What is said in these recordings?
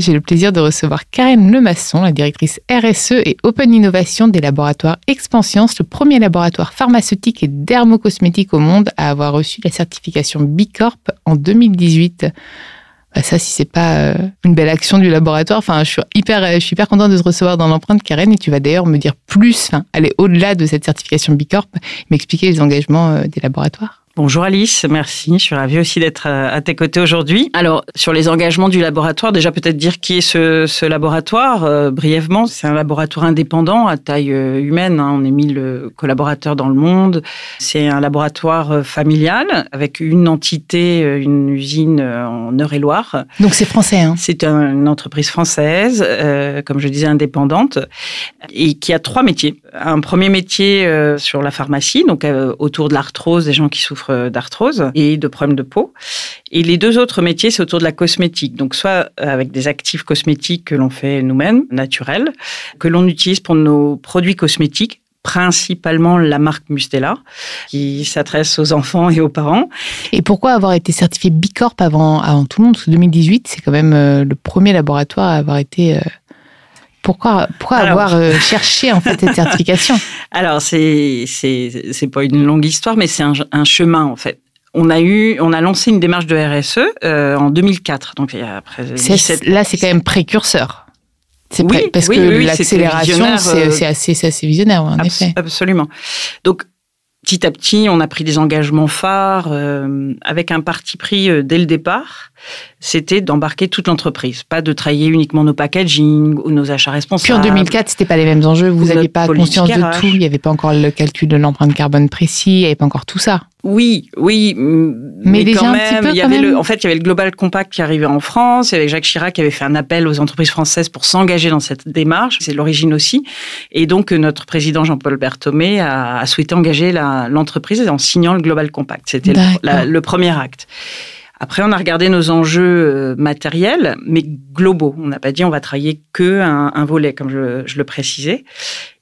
j'ai le plaisir de recevoir Karen Lemasson, la directrice RSE et Open Innovation des laboratoires Expansience, le premier laboratoire pharmaceutique et dermocosmétique au monde à avoir reçu la certification Bicorp en 2018. Bah ça, si c'est pas euh, une belle action du laboratoire, enfin, je suis hyper, je suis hyper contente de te recevoir dans l'empreinte, Karen, et tu vas d'ailleurs me dire plus, aller au-delà de cette certification Bicorp, m'expliquer les engagements euh, des laboratoires. Bonjour Alice, merci. Je suis ravie aussi d'être euh, à tes côtés aujourd'hui. Alors, sur les engagements du laboratoire, déjà peut-être dire qui est ce, laboratoire euh, brièvement. C'est un laboratoire indépendant à taille euh, humaine. Hein. On est 1000 collaborateurs dans le monde. C'est un laboratoire familial avec une entité, une usine en Eure-et-Loire. Donc c'est français. Hein c'est une entreprise française, comme je disais, indépendante, et qui a trois métiers. Un premier métier sur la pharmacie, donc autour de l'arthrose, des gens qui souffrent euh, d'arthrose et de problèmes de peau. Et les deux autres métiers, c'est autour de la cosmétique. Donc, soit avec des actifs cosmétiques que l'on fait nous-mêmes, naturels, que l'on utilise pour nos produits cosmétiques, principalement la marque Mustela, qui s'adresse aux enfants et aux parents. Et pourquoi avoir été certifié Bicorp avant, avant tout le monde? Parce que 2018, c'est quand même euh, le premier laboratoire à avoir été euh, pourquoi, pourquoi avoir euh, cherché en fait cette certification? Alors c'est c'est pas une longue histoire, mais c'est un, chemin en fait. On a eu, on a lancé une démarche de RSE euh, en 2004, donc après Là, c'est quand même précurseur. C'est oui, parce que l'accélération, euh, c'est assez, assez visionnaire, en effet. Absolument. Donc, petit à petit, on a pris des engagements phares avec un parti pris dès le départ c'était d'embarquer toute l'entreprise, pas de travailler uniquement nos packaging ou nos achats responsables. Puis en 2004, c'était pas les mêmes enjeux, vous n'aviez pas conscience de tout, il n'y avait pas encore le calcul de l'empreinte carbone précis, il n'y avait pas encore tout ça. Oui, oui, mais, déjà quand même, il y avait le, en fait, il y avait le Global Compact qui arrivait en France, avec Jacques Chirac qui avait fait un appel aux entreprises françaises pour s'engager dans cette démarche, c'est l'origine aussi, et donc notre président Jean-Paul Berthomé a, souhaité engager l'entreprise en signant le Global Compact. C'était le premier acte. Après, on a regardé nos enjeux euh, matériels, mais globaux. On n'a pas dit on va travailler que un, volet, comme je, le précisais.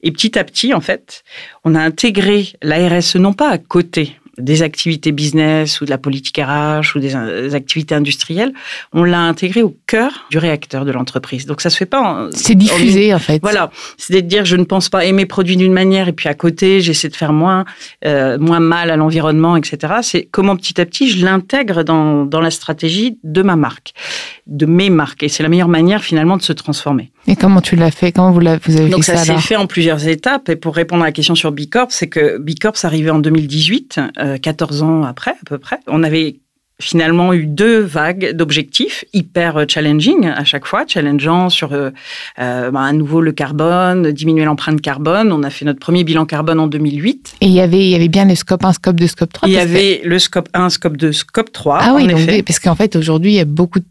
Et petit à petit, en fait, on a intégré la RSE non pas à côté, des activités business ou de la politique RH ou des, activités industrielles, on l'a intégré au cœur du réacteur de l'entreprise. Donc ça se fait pas. C'est diffusé en, fait. Voilà, c'est de dire je ne pense pas aimer produits d'une manière et puis à côté j'essaie de faire moins euh, moins mal à l'environnement, etc. C'est comment petit à petit je l'intègre dans, dans la stratégie de ma marque, de mes marques et c'est la meilleure manière finalement de se transformer. Et comment tu l'as fait? Comment vous, vous avez Donc fait ça, ça s'est fait en plusieurs étapes. Et pour répondre à la question sur Bicorp, c'est que Bicorp, arrivait en 2018. 14 euh, ans après à peu près. On avait finalement eu deux vagues d'objectifs hyper challenging à chaque fois, challengeant sur euh, euh, bah, à nouveau le carbone, diminuer l'empreinte carbone. On a fait notre premier bilan carbone en 2008. Et il y avait, il y avait bien le scope 1, scope 2, scope 3 Il y avait le scope 1, scope 2, scope 3. Ah oui, parce qu'en fait, aujourd'hui, il y a beaucoup de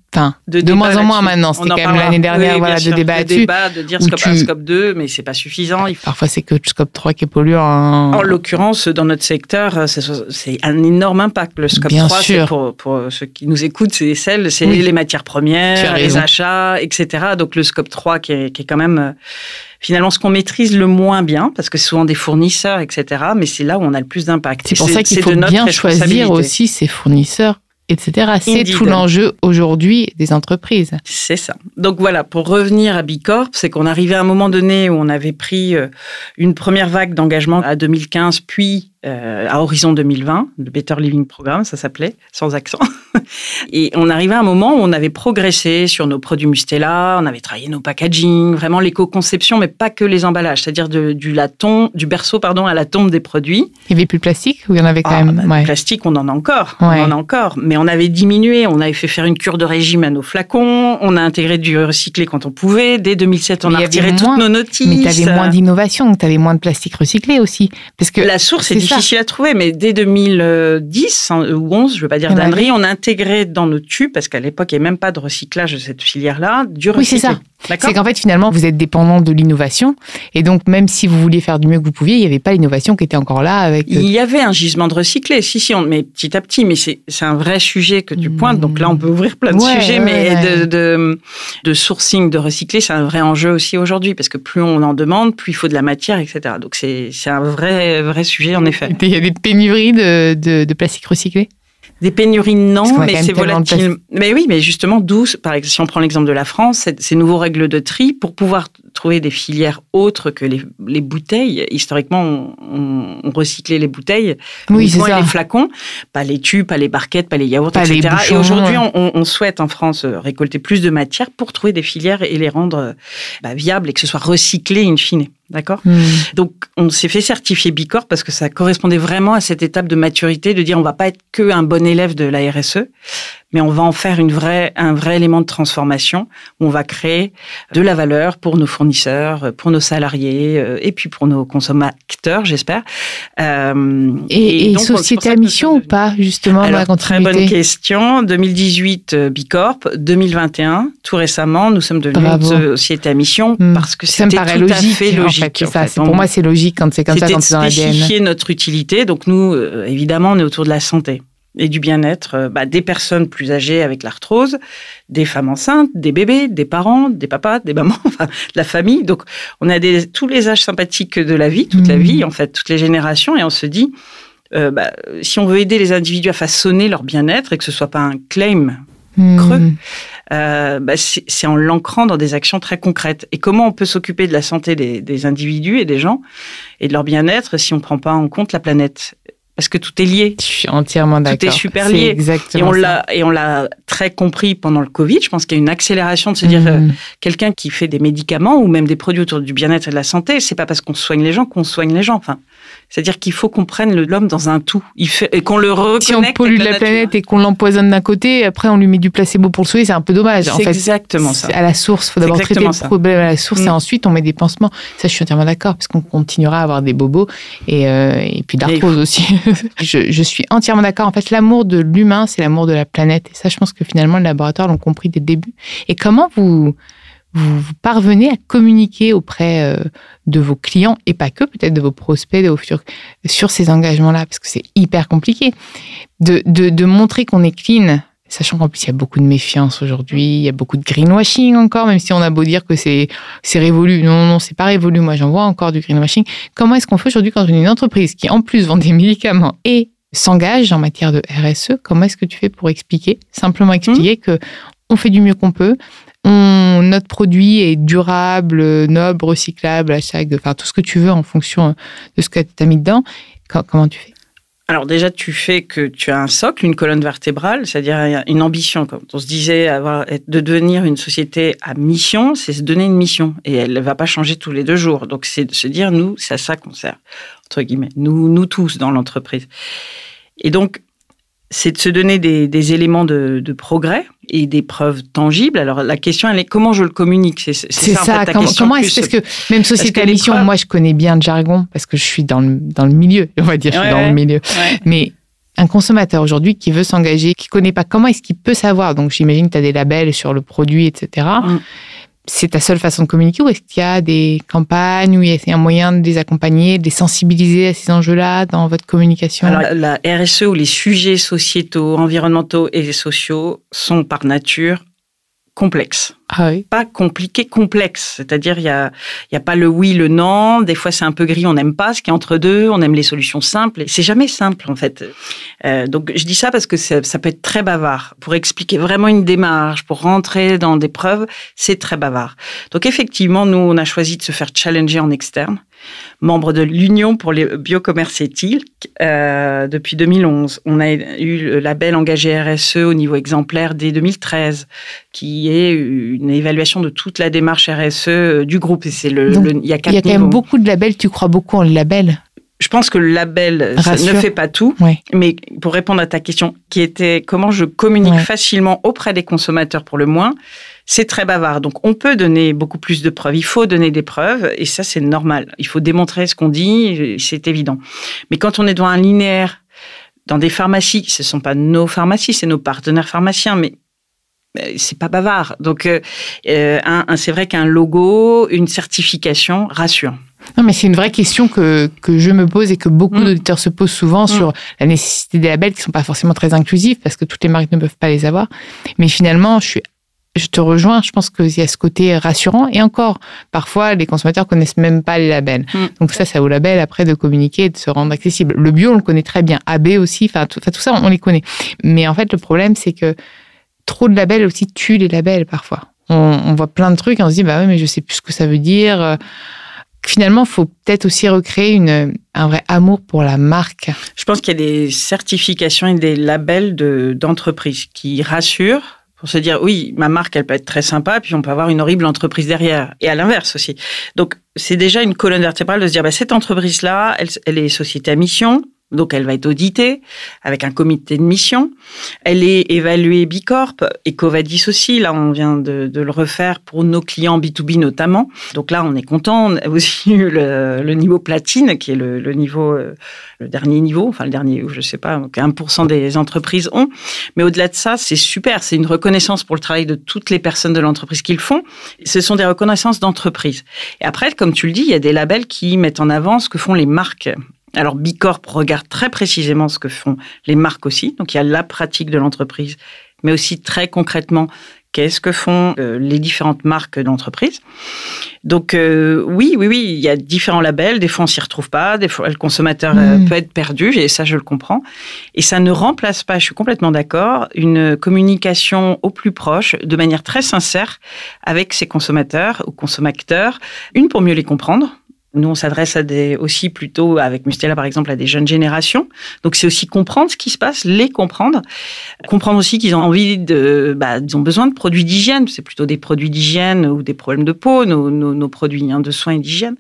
de, moins en moins maintenant. C'était quand même l'année dernière voilà, de débat de débat, de dire scope 1, scope 2, mais c'est pas suffisant. Parfois, c'est que scope 3 qui est polluant. En l'occurrence, dans notre secteur, c'est un énorme impact. Le scope 3, pour, pour, ceux qui nous écoutent, c'est celle, c'est les matières premières, les achats, etc. Donc le scope 3 qui est, qui est quand même euh, finalement ce qu'on maîtrise le moins bien, parce que c'est souvent des fournisseurs, etc. Mais c'est là où on a le plus d'impact. C'est pour ça qu'il faut bien choisir aussi ses fournisseurs etc. C'est tout l'enjeu aujourd'hui des entreprises. C'est ça. Donc voilà, pour revenir à Bicorp, c'est qu'on arrivait à un moment donné où on avait pris euh, une première vague d'engagement à 2015, puis euh, à horizon 2020, le Better Living Programme, ça s'appelait, sans accent. Et on arrivait à un moment où on avait progressé sur nos produits Mustela, on avait travaillé nos packaging, vraiment l'éco-conception, mais pas que les emballages, c'est-à-dire du laton, du berceau pardon à la tombe des produits. Il n'y avait plus de plastique ou il y en avait quand ah, même? bah, Plastique, on en a encore, on en a encore, mais on avait diminué, on avait fait faire une cure de régime à nos flacons, on a intégré du recyclé quand on pouvait. Dès 2007, on a retiré toutes nos notices. Mais tu avais moins d'innovation, tu avais moins de plastique recyclé aussi, parce que la source est, difficile à trouver, mais dès 2010 hein, ou 11, je veux pas dire d'annerie, on a intégré dans nos tubes, parce qu'à l'époque, il n'y avait même pas de recyclage de cette filière-là, du recyclé. Oui, c'est ça. C'est qu'en fait, finalement, vous êtes dépendant de l'innovation. Et donc, même si vous vouliez faire du mieux que vous pouviez, il n'y avait pas l'innovation qui était encore là. Avec... Il y avait un gisement de recyclé, si, si, on, mais petit à petit. Mais c'est un vrai sujet que tu pointes. Donc là, on peut ouvrir plein de sujets. mais De, de, de, sourcing de recyclé, c'est un vrai enjeu aussi aujourd'hui. Parce que plus on en demande, plus il faut de la matière, etc. Donc c'est un vrai, vrai sujet, en effet. Il y a des pénuries de, de, de plastique recyclé des pénuries, non, mais c'est volatile. Mais oui, mais justement, d'où, par exemple, si on prend l'exemple de la France, ces nouveaux règles de tri, pour pouvoir trouver des filières autres que les, les bouteilles. Historiquement, on, on, recyclait les bouteilles, oui, les flacons, pas les tubes, pas les barquettes, pas les yaourts, etc. et aujourd'hui, on, on, souhaite en France récolter plus de matière pour trouver des filières et les rendre bah, viables et que ce soit recyclé in fine. D'accord hmm. Donc, on s'est fait certifier Bicorp parce que ça correspondait vraiment à cette étape de maturité de dire on va pas être que un bon élève de la RSE, mais on va en faire une vraie, un vrai élément de transformation où on va créer de la valeur pour nos fournisseurs, pour nos salariés euh, et puis pour nos consommateurs, j'espère. Euh, et, et, société à mission ou pas, justement, Alors, dans Très bonne question. 2018, euh, Bicorp. 2021, tout récemment, nous sommes devenus une société à mission hmm. parce que c'était tout logique, à fait logique. Pour moi, c'est logique quand c'est comme ça, quand c'est dans l'ADN. spécifier notre utilité. Donc nous, évidemment, on est autour de la santé et du bien-être euh, bah, des personnes plus âgées avec l'arthrose, des femmes enceintes, des bébés, des parents, des papas, des mamans, enfin, de la famille. Donc, on a des, tous les âges sympathiques de la vie, toute la mmh. vie, en fait, toutes les générations, et on se dit, euh, bah, si on veut aider les individus à façonner leur bien-être et que ce soit pas un claim mmh. creux, euh, bah, c'est en l'ancrant dans des actions très concrètes. Et comment on peut s'occuper de la santé des, des, individus et des gens et de leur bien-être si on ne prend pas en compte la planète? Parce que tout est lié. Je suis entièrement d'accord. Tout est super lié. exactement et on l'a et on l'a très compris pendant le Covid. Je pense qu'il y a une accélération de se dire euh, mm. quelqu'un qui fait des médicaments ou même des produits autour du bien-être et de la santé, c'est pas parce qu'on soigne les gens qu'on soigne les gens. Enfin, c'est-à-dire qu'il faut qu'on prenne l'homme dans un tout. Il fait, et qu'on le reconnecte. Si on pollue la, planète et qu'on l'empoisonne d'un côté, après on lui met du placebo pour le soigner, c'est un peu dommage. C'est exactement ça. À la source, il faut d'abord traiter le problème à la source et mm. ensuite on met des pansements. Ça, je suis entièrement d'accord, parce qu'on continuera à avoir des bobos et, euh, et puis d'arthrose aussi. je, je, suis entièrement d'accord. En fait, l'amour de l'humain, c'est l'amour de la planète. Et ça, je pense que finalement, le laboratoire l'ont compris dès le début. Et comment vous vous, parvenez à communiquer auprès euh, de vos clients et pas que, peut-être de vos prospects, de vos futurs, sur ces engagements-là, parce que c'est hyper compliqué, de, de, de montrer qu'on est clean, sachant qu'en plus il y a beaucoup de méfiance aujourd'hui, il y a beaucoup de greenwashing encore, même si on a beau dire que c'est c'est révolu. Non, non, c'est pas révolu. Moi, j'en vois encore du greenwashing. Comment est-ce qu'on fait aujourd'hui quand on est une entreprise qui en plus vend des médicaments et s'engage en matière de RSE Comment est-ce que tu fais pour expliquer, simplement expliquer mmh. que on fait du mieux qu'on peut, notre produit est durable, noble, recyclable, enfin tout ce que tu veux en fonction de ce que tu as mis dedans. Comment tu fais? Alors déjà, tu fais que tu as un socle, une colonne vertébrale, c'est-à-dire une ambition. Quand on se disait de devenir une société à mission, c'est se donner une mission. Et elle ne va pas changer tous les deux jours. Donc c'est de se dire, nous, c'est à ça qu'on sert, entre guillemets. Nous, nous tous dans l'entreprise. Et donc, c'est de se donner des, éléments de, progrès et des preuves tangibles. Alors la question, elle est comment je le communique? C'est ça. comment, est-ce que même société à mission, moi je connais bien le jargon parce que je suis dans le, dans le milieu, on va dire, je suis dans le milieu. Mais un consommateur aujourd'hui qui veut s'engager, qui connaît pas comment est-ce qu'il peut savoir? Donc j'imagine que tu as des labels sur le produit, etc c'est ta seule façon de communiquer ou est-ce qu'il y a des campagnes où il y a un moyen de les accompagner, de les sensibiliser à ces enjeux-là dans votre communication? Alors, la RSE ou les sujets sociétaux, environnementaux et sociaux sont par nature complexe. Ah oui. Pas compliqué, complexe. C'est-à-dire, il n'y a, y a pas le oui, le non. Des fois, c'est un peu gris, on n'aime pas ce qui est entre deux, on aime les solutions simples. C'est jamais simple, en fait. Euh, donc, je dis ça parce que ça, ça, peut être très bavard. Pour expliquer vraiment une démarche, pour rentrer dans des preuves, c'est très bavard. Donc, effectivement, nous, on a choisi de se faire challenger en externe membre de l'Union pour le biocommerce éthique euh, depuis 2011. On a eu le label engagé RSE au niveau exemplaire dès 2013, qui est une évaluation de toute la démarche RSE euh, du groupe. Et c'est le, il y a, il y a quand même beaucoup de labels. Tu crois beaucoup en le label? Je pense que le label ne fait pas tout, mais pour répondre à ta question, qui était comment je communique facilement auprès des consommateurs pour le moins, c'est très bavard. Donc, on peut donner beaucoup plus de preuves. Il faut donner des preuves, et ça, c'est normal. Il faut démontrer ce qu'on dit, c'est évident. Mais quand on est dans un linéaire, dans des pharmacies, ce ne sont pas nos pharmacies, c'est nos partenaires pharmaciens, mais c'est pas bavard. Donc, euh, euh, c'est vrai qu'un logo, une certification rassure. Non, mais c'est une vraie question que, que je me pose et que beaucoup mm. d'auditeurs se posent souvent mm. sur la nécessité des labels qui sont pas forcément très inclusifs parce que toutes les marques ne peuvent pas les avoir. Mais finalement, je suis je te rejoins, je pense qu'il y a ce côté rassurant. Et encore, parfois, les consommateurs connaissent même pas les labels. Mm. Donc ça, ça vaut la belle après de communiquer et de se rendre accessible. Le bio, on le connaît très bien. AB aussi, enfin tout, tout ça, on les connaît. Mais en fait, le problème, c'est que trop de labels aussi tuent les labels parfois. On, on, voit plein de trucs et on se dit, bah oui, mais je sais plus ce que ça veut dire. Finalement, il faut peut-être aussi recréer une, un vrai amour pour la marque. Je pense qu'il y a des certifications et des labels d'entreprises qui rassurent pour se dire oui, ma marque, elle peut être très sympa, puis on peut avoir une horrible entreprise derrière. Et à l'inverse aussi. Donc, c'est déjà une colonne vertébrale de se dire, bah, cette entreprise-là, elle, elle est société à mission, donc elle va être auditée avec un comité de mission. Elle est évaluée Bicorp, Ecovadis aussi. Là, on vient de, le refaire pour nos clients B2B notamment. Donc là, on est content. On a aussi eu le, niveau platine, qui est le, niveau, euh, le dernier niveau, enfin le dernier, je sais pas, 1% des entreprises ont. Mais au-delà de ça, c'est super. C'est une reconnaissance pour le travail de toutes les personnes de l'entreprise qui le font. Ce sont des reconnaissances d'entreprise. Et après, comme tu le dis, il y a des labels qui mettent en avant ce que font les marques. Alors Bicorp regarde très précisément ce que font les marques aussi. Donc il y a la pratique de l'entreprise, mais aussi très concrètement qu'est-ce que font euh, les différentes marques d'entreprise. Donc euh, oui, oui, oui, il y a différents labels. Des fois on s'y retrouve pas, des fois le consommateur euh, mm. peut être perdu. Et ça je le comprends. Et ça ne remplace pas, je suis complètement d'accord, une communication au plus proche, de manière très sincère, avec ses consommateurs ou consommateurs. Une pour mieux les comprendre nous, on s'adresse à des aussi plutôt avec Mustela par exemple à des jeunes générations. Donc c'est aussi comprendre ce qui se passe, les comprendre, comprendre aussi qu'ils ont envie de, bah, ils ont besoin de produits d'hygiène. C'est plutôt des produits d'hygiène ou des problèmes de peau, nos, nos, produits hein, de soins et d'hygiène.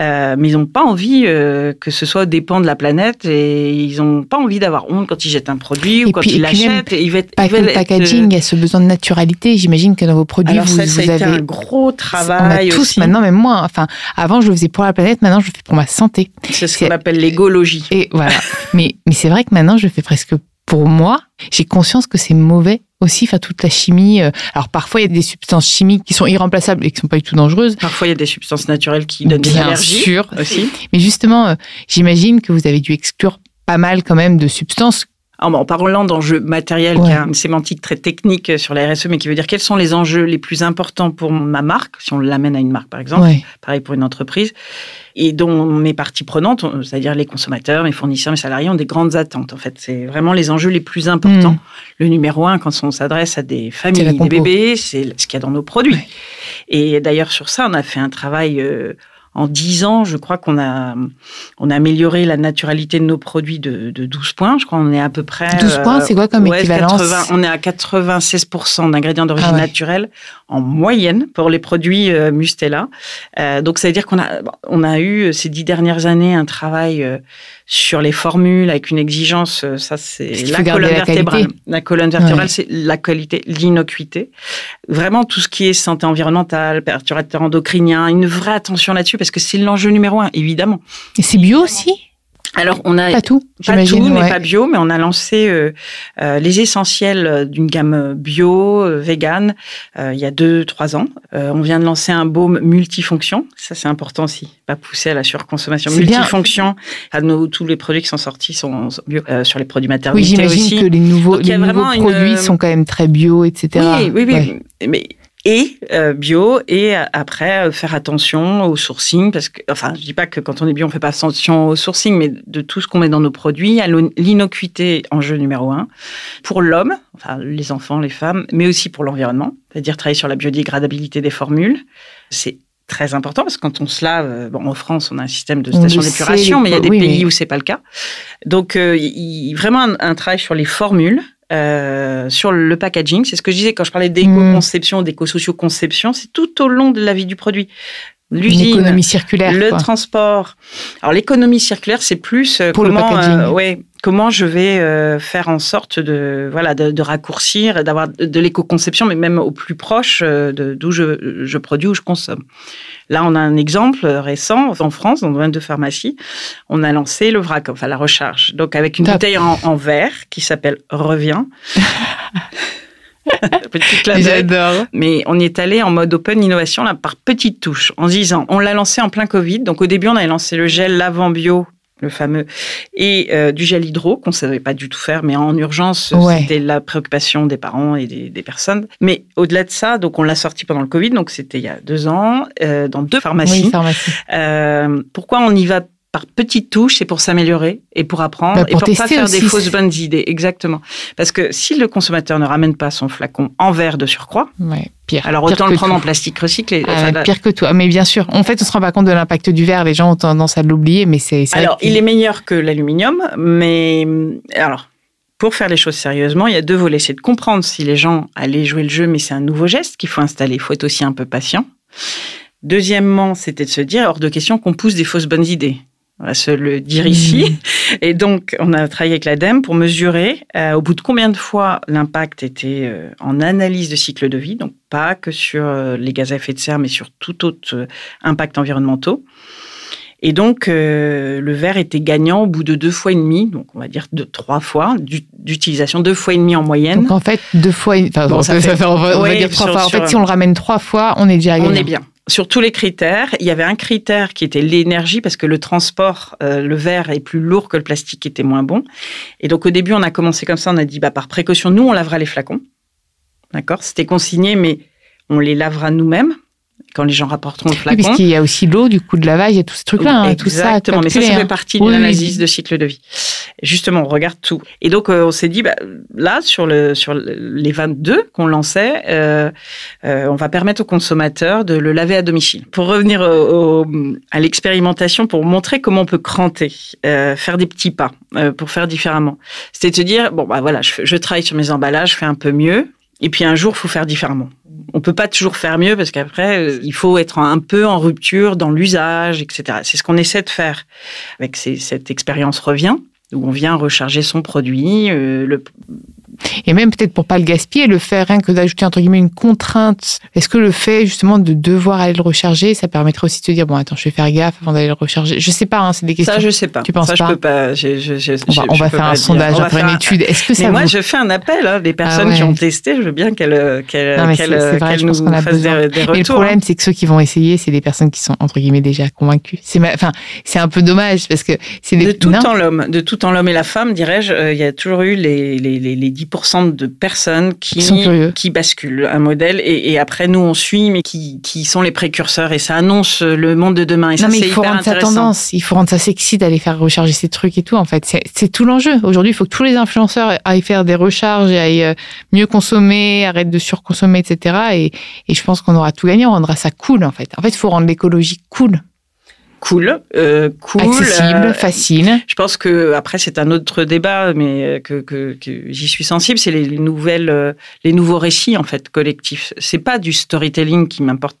Euh, mais ils n'ont pas envie euh, que ce soit dépend de la planète et ils n'ont pas envie d'avoir honte quand ils jettent un produit ou quand ils l'achètent. Ils veulent, le packaging, il y a ce besoin de naturalité. J'imagine que dans vos produits, vous, ça, ça vous avez un gros travail. On a tous maintenant, même moi. Enfin, avant je le faisais pour la planète, maintenant je le fais pour ma santé. C'est ce qu'on appelle l'égologie. Et voilà. mais mais c'est vrai que maintenant je fais presque pour moi. J'ai conscience que c'est mauvais aussi, enfin toute la chimie. Euh, alors parfois il y a des substances chimiques qui sont irremplaçables et qui sont pas du tout dangereuses. Parfois il y a des substances naturelles qui donnent des allergies. sûr aussi. Mais justement, euh, j'imagine que vous avez dû exclure pas mal quand même de substances en parlant d'enjeux matériels, qui a une sémantique très technique sur la RSE, mais qui veut dire quels sont les enjeux les plus importants pour ma marque, si on l'amène à une marque par exemple, pareil pour une entreprise, et dont mes parties prenantes, c'est-à-dire les consommateurs, mes fournisseurs, mes salariés, ont des grandes attentes. En fait, c'est vraiment les enjeux les plus importants. Hmm. Le numéro un, quand on s'adresse à des familles, des bébés, c'est ce qu'il y a dans nos produits. Et d'ailleurs, sur ça, on a fait un travail. Euh, en 10 ans, je crois qu'on a, on a amélioré la naturalité de nos produits de, de 12 points. Je crois qu'on est à peu près. 12 points, c'est quoi comme équivalence On est à 96% d'ingrédients d'origine ah naturelle en moyenne pour les produits euh, Mustela. Euh, donc, ça veut dire qu'on a, on a eu ces dix dernières années un travail euh, sur les formules avec une exigence, ça c'est la colonne vertébrale. La, colonne vertébrale, c'est la qualité, l'innocuité. Vraiment tout ce qui est santé environnementale, perturbateur endocrinien, une vraie attention là-dessus parce que c'est l'enjeu numéro un, évidemment. Et c'est bio aussi? Alors, on a pas tout, pas tout n'est pas bio, mais on a lancé euh, euh, les essentiels d'une gamme bio, euh, vegan, il y a deux, trois ans. on vient de lancer un baume multifonction. Ça, c'est important aussi, pas pousser à la surconsommation. Multifonction. Nos, tous les produits qui sont sortis sont bio sur les produits maternels oui, j'imagine que les nouveaux, les nouveaux produits sont quand même très bio, etc. Oui, oui, oui. Mais et euh, bio et euh, après euh, faire attention au sourcing parce que enfin je dis pas que quand on est bio on fait pas attention au sourcing mais de tout ce qu'on met dans nos produits à l'innocuité enjeu numéro un pour l'homme enfin les enfants les femmes mais aussi pour l'environnement c'est-à-dire travailler sur la biodégradabilité des formules c'est très important parce que quand on se lave, bon, en France, on a un système de station d'épuration, mais il y a des pays où c'est pas le cas. Donc, il, vraiment un, un, travail sur les formules euh, sur le packaging. C'est ce que je disais quand je parlais d'éco-conception, mm. d'éco-socio-conception, c'est tout au long de la vie du produit. L'usine, l'économie circulaire, le transport. Alors l'économie circulaire, c'est plus euh, Pour comment, le. Euh, ouais, comment je vais euh, faire en sorte de voilà de, de raccourcir, d'avoir de l'éco-conception, mais même au plus proche d'où je, je, produis ou je consomme. Là, on a un exemple récent en France, dans 22 pharmacies, on a lancé le vrac, enfin la recharge, donc avec une bouteille en, en, verre qui s'appelle J'adore. Mais on est allé en mode open innovation là par petites touches, en disant, on l'a lancé en plein Covid. Donc au début, on avait lancé le gel lavant bio le fameux, et euh, du gel hydro, qu'on ne savait pas du tout faire, mais en urgence, c'était la préoccupation des parents et des, personnes. Mais au-delà de ça, donc on l'a sorti pendant le Covid, donc c'était il y a deux ans, euh, dans deux pharmacies. Euh, pourquoi on y va par petites touches, c'est pour s'améliorer et pour apprendre bah, et pour pas faire des fausses bonnes idées. Exactement. Parce que si le consommateur ne ramène pas son flacon en verre de surcroît, pire. Alors autant le prendre en plastique recyclé. Ah, pire que tout. Mais bien sûr, en fait, on se rend pas compte de l'impact du verre. Les gens ont tendance à l'oublier, mais c'est. Alors, il est meilleur que l'aluminium, mais alors. Pour faire les choses sérieusement, il y a deux volets. C'est de comprendre si les gens allaient jouer le jeu, mais c'est un nouveau geste qu'il faut installer. Il faut être aussi un peu patient. Deuxièmement, c'était de se dire, hors de question qu'on pousse des fausses bonnes idées on va se le dire ici. Mmh. Et donc, on a travaillé avec l'ADEME pour mesurer euh, au bout de combien de fois l'impact était euh, en analyse de cycle de vie, donc pas que sur euh, les gaz à effet de serre, mais sur tout autre impact environnementaux. Et donc, le verre était gagnant au bout de deux fois et demi, donc on va dire de trois fois d'utilisation, deux fois et demi en moyenne. Donc en fait, deux fois, enfin, on, va, dire trois fois. En fait, si on le ramène trois fois, on est déjà gagnant. On est bien sur tous les critères, il y avait un critère qui était l'énergie, parce que le transport, euh, le verre est plus lourd que le plastique, était moins bon. Et donc au début, on a commencé comme ça, on a dit, bah, par précaution, nous, on lavera les flacons. D'accord? C'était consigné, mais on les lavera nous-mêmes quand les gens rapporteront le flacon. Oui, puisqu'il y a aussi l'eau, du coup de lavage, il y a tout ce truc-là. Hein, Exactement, mais ça, ça fait partie de l'analyse de cycle de vie. Justement, on regarde tout. Et donc, euh, on s'est dit, bah, là, sur, le, sur les 22 qu'on lançait, euh, euh, on va permettre aux consommateurs de le laver à domicile. Pour revenir au, à l'expérimentation, pour montrer comment on peut cranter, euh, faire des petits pas, euh, pour faire différemment. C'était de se dire, bon, bah voilà, je, je travaille sur mes emballages, je fais un peu mieux, et puis un jour, il faut faire différemment. On peut pas toujours faire mieux parce qu'après, euh, il faut être un peu en rupture dans l'usage, etc. C'est ce qu'on essaie de faire avec cette expérience revient, où on vient recharger son produit, euh, et même peut-être pour pas le gaspiller, le faire rien que d'ajouter entre guillemets une contrainte. Est-ce que le fait justement de devoir aller le recharger, ça permettrait aussi de te dire bon attends, je vais faire gaffe avant d'aller le recharger. Je sais pas, hein, c'est des questions. Ça je sais pas. Tu penses ça, pas je peux pas. Je, je, on va, on va faire un sondage, on une étude. Est-ce que ça Moi je fais un appel. Hein, des personnes ah qui ont testé, je veux bien qu'elles qu'elles qu nous fassent des, des, retours. Mais le problème hein. c'est que ceux qui vont essayer, c'est des personnes qui sont entre guillemets déjà convaincues. C'est enfin c'est un peu dommage parce que c'est de tout en l'homme, de tout en l'homme et la femme, dirais-je. Euh, il y a toujours eu les les les 10% de personnes qui, qui basculent un modèle et, après nous on suit, mais qui, qui, sont les précurseurs et ça annonce le monde de demain. Et ça, mais il faut rendre ça tendance, il faut rendre ça sexy d'aller faire recharger ces trucs et tout. En fait, c'est tout l'enjeu. Aujourd'hui, il faut que tous les influenceurs aillent faire des recharges et aillent euh, mieux consommer, arrêtent de surconsommer, etc. Et, et je pense qu'on aura tout gagné, on rendra ça cool en fait. En fait, il faut rendre l'écologie cool. Cool, euh, cool, accessible, euh, facile. Je pense que après c'est un autre débat, mais que, que, j'y suis sensible, c'est les, nouvelles, euh, les nouveaux récits en fait collectifs. C'est pas du storytelling qui m'importe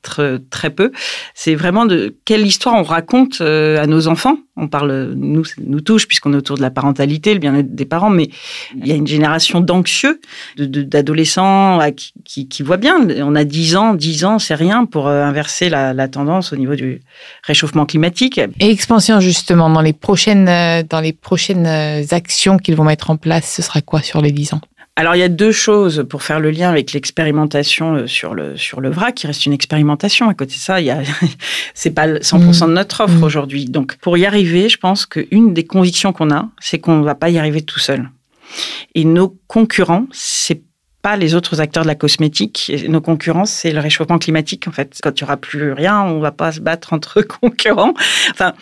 très, peu. C'est vraiment de quelle histoire on raconte à nos enfants. On parle, nous, nous touche puisqu'on est autour de la parentalité, le bien-être des parents, mais il y a une génération d'anxieux, d'adolescents qui, qui, qui, voient bien. On a 10 ans, 10 ans, c'est rien pour inverser la, la tendance au niveau du réchauffement climatique et expansion justement dans les prochaines euh, dans les prochaines euh, actions qu'ils vont mettre en place, ce sera quoi sur les 10 ans? Alors il y a deux choses pour faire le lien avec l'expérimentation euh, sur le sur le vrac, qui reste une expérimentation. À côté de ça, il y a c'est pas 100% de notre offre mmh. aujourd'hui. Donc pour y arriver, je pense qu'une des convictions qu'on a, c'est qu'on ne va pas y arriver tout seul. Et nos concurrents, c'est pas les autres acteurs de la cosmétique. nos concurrents, c'est le réchauffement climatique, en fait. Quand il n'y aura plus rien, on va pas se battre entre concurrents. Enfin,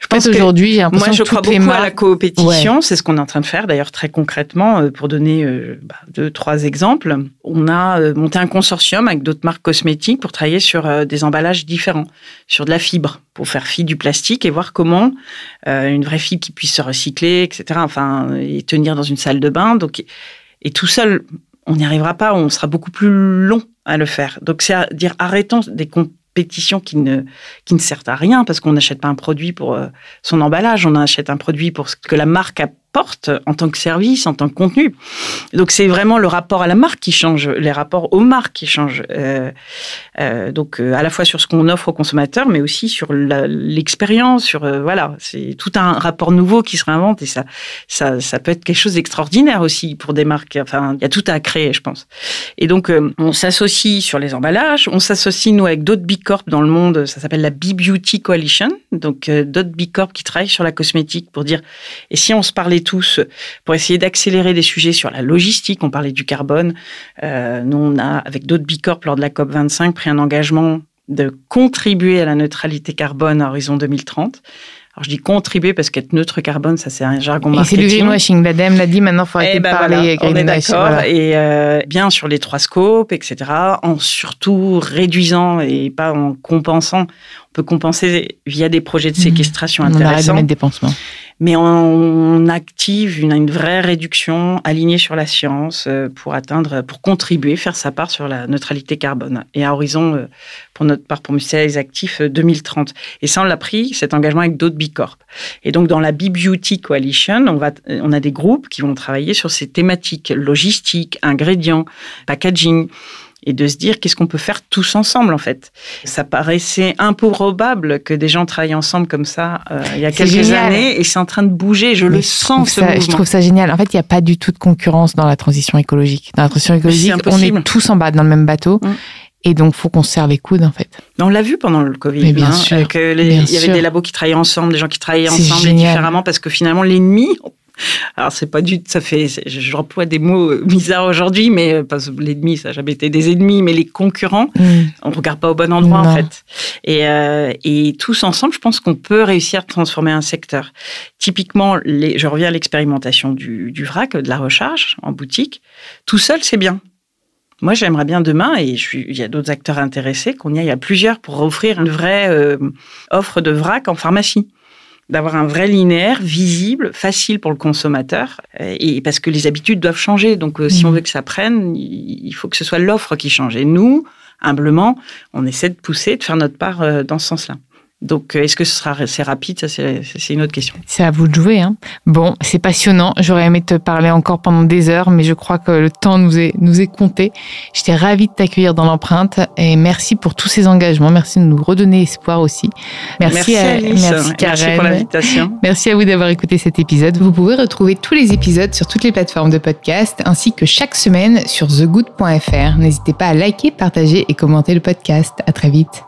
je pense aujourd'hui, j'ai moi, je crois beaucoup à la coopétition. C'est ce qu'on est en train de faire, d'ailleurs, très concrètement. Euh, pour donner euh, bah, deux, trois exemples, on a euh, monté un consortium avec d'autres marques cosmétiques pour travailler sur des emballages différents, sur de la fibre, pour faire fi du plastique et voir comment une vraie fibre qui puisse se recycler, etc. Enfin, et tenir dans une salle de bain. Donc, et tout seul, on n'y arrivera pas, on sera beaucoup plus long à le faire. Donc c'est à dire arrêtons des compétitions qui ne, qui ne servent à rien parce qu'on n'achète pas un produit pour euh, son emballage, on achète un produit pour ce que la marque a porte en tant que service, en tant que contenu. Donc c'est vraiment le rapport à la marque qui change, les rapports aux marques qui changent. Euh, euh, donc euh, à la fois sur ce qu'on offre aux consommateurs, mais aussi sur l'expérience, sur voilà, c'est tout un rapport nouveau qui se réinvente et ça, ça, peut être quelque chose d'extraordinaire aussi pour des marques. Enfin, il y a tout à créer, je pense. Et donc on s'associe sur les emballages, on s'associe nous avec d'autres big corp dans le monde. Ça s'appelle la B Beauty Coalition, donc d'autres big corp qui travaillent sur la cosmétique pour dire et si on se parlait tous pour essayer d'accélérer des sujets sur la logistique. On parlait du carbone. Euh, nous, on a, avec d'autres Bicorp, lors de la COP25, pris un engagement de contribuer à la neutralité carbone à horizon 2030. Alors, je dis contribuer parce qu'être neutre carbone, ça c'est un jargon marketing. Et c'est du greenwashing. L'ADEME l'a dit, maintenant il faut arrêter de parler On est d'accord. Et euh, bien sur les trois scopes, etc. En surtout réduisant et pas en compensant. On peut compenser via des projets de mmh. séquestration intéressants. On arrête de mettre des pansements mais on, active une, une, vraie réduction alignée sur la science euh, pour atteindre, pour contribuer, faire sa part sur la neutralité carbone. Et à horizon, euh, pour notre part, pour les Actifs, 2030. Et ça, on l'a pris, cet engagement avec d'autres Bicorp. Et donc, dans la B-Beauty Coalition, on, va, on a des groupes qui vont travailler sur ces thématiques logistique, ingrédients, packaging et de se dire qu'est-ce qu'on peut faire tous ensemble en fait. Ça paraissait improbable que des gens travaillent ensemble comme ça euh, il y a quelques années et c'est en train de bouger, je le sens ce Je trouve ça génial. En fait, il n'y a pas du tout de concurrence dans la transition écologique. Dans la transition écologique, on est tous en bas dans le même bateau. Mm. Et donc, faut qu'on se serre les coudes, en fait. On l'a vu pendant le Covid. bien hein, sûr. Que il y avait des labos qui travaillaient ensemble, des gens qui travaillaient ensemble et différemment, parce que finalement, l'ennemi, alors, c'est pas du ça fait, j'emploie des mots bizarres aujourd'hui, mais euh, parce que l'ennemi, ça n'a jamais été des ennemis, mais les concurrents, mm. on ne regarde pas au bon endroit, en fait. Et, euh, et tous ensemble, je pense qu'on peut réussir à transformer un secteur. Typiquement, les, je reviens à l'expérimentation du, du vrac, de la recharge en boutique. Tout seul, c'est bien. Moi, j'aimerais bien demain, et je suis, il y a d'autres acteurs intéressés, qu'on y aille à plusieurs pour offrir une vraie euh, offre de vrac en pharmacie d'avoir un vrai linéaire visible, facile pour le consommateur, euh, et parce que les habitudes doivent changer. Donc, euh, si on mmh. veut que ça prenne, il faut que ce soit l'offre qui change. Et nous, humblement, on essaie de pousser, de faire notre part euh, dans ce sens-là. Donc, euh, est-ce que ce sera assez rapide? Ça, c'est une autre question. C'est à vous de jouer. Hein. Bon, c'est passionnant. J'aurais aimé te parler encore pendant des heures, mais je crois que le temps nous est, nous est compté. J'étais ravie de t'accueillir dans l'empreinte et merci pour tous ces engagements. Merci de nous redonner espoir aussi. Merci, à, merci, merci pour l'invitation. Merci à vous d'avoir écouté cet épisode. Vous pouvez retrouver tous les épisodes sur toutes les plateformes de podcast ainsi que chaque semaine sur thegood.fr. N'hésitez pas à liker, partager et commenter le podcast. À très vite.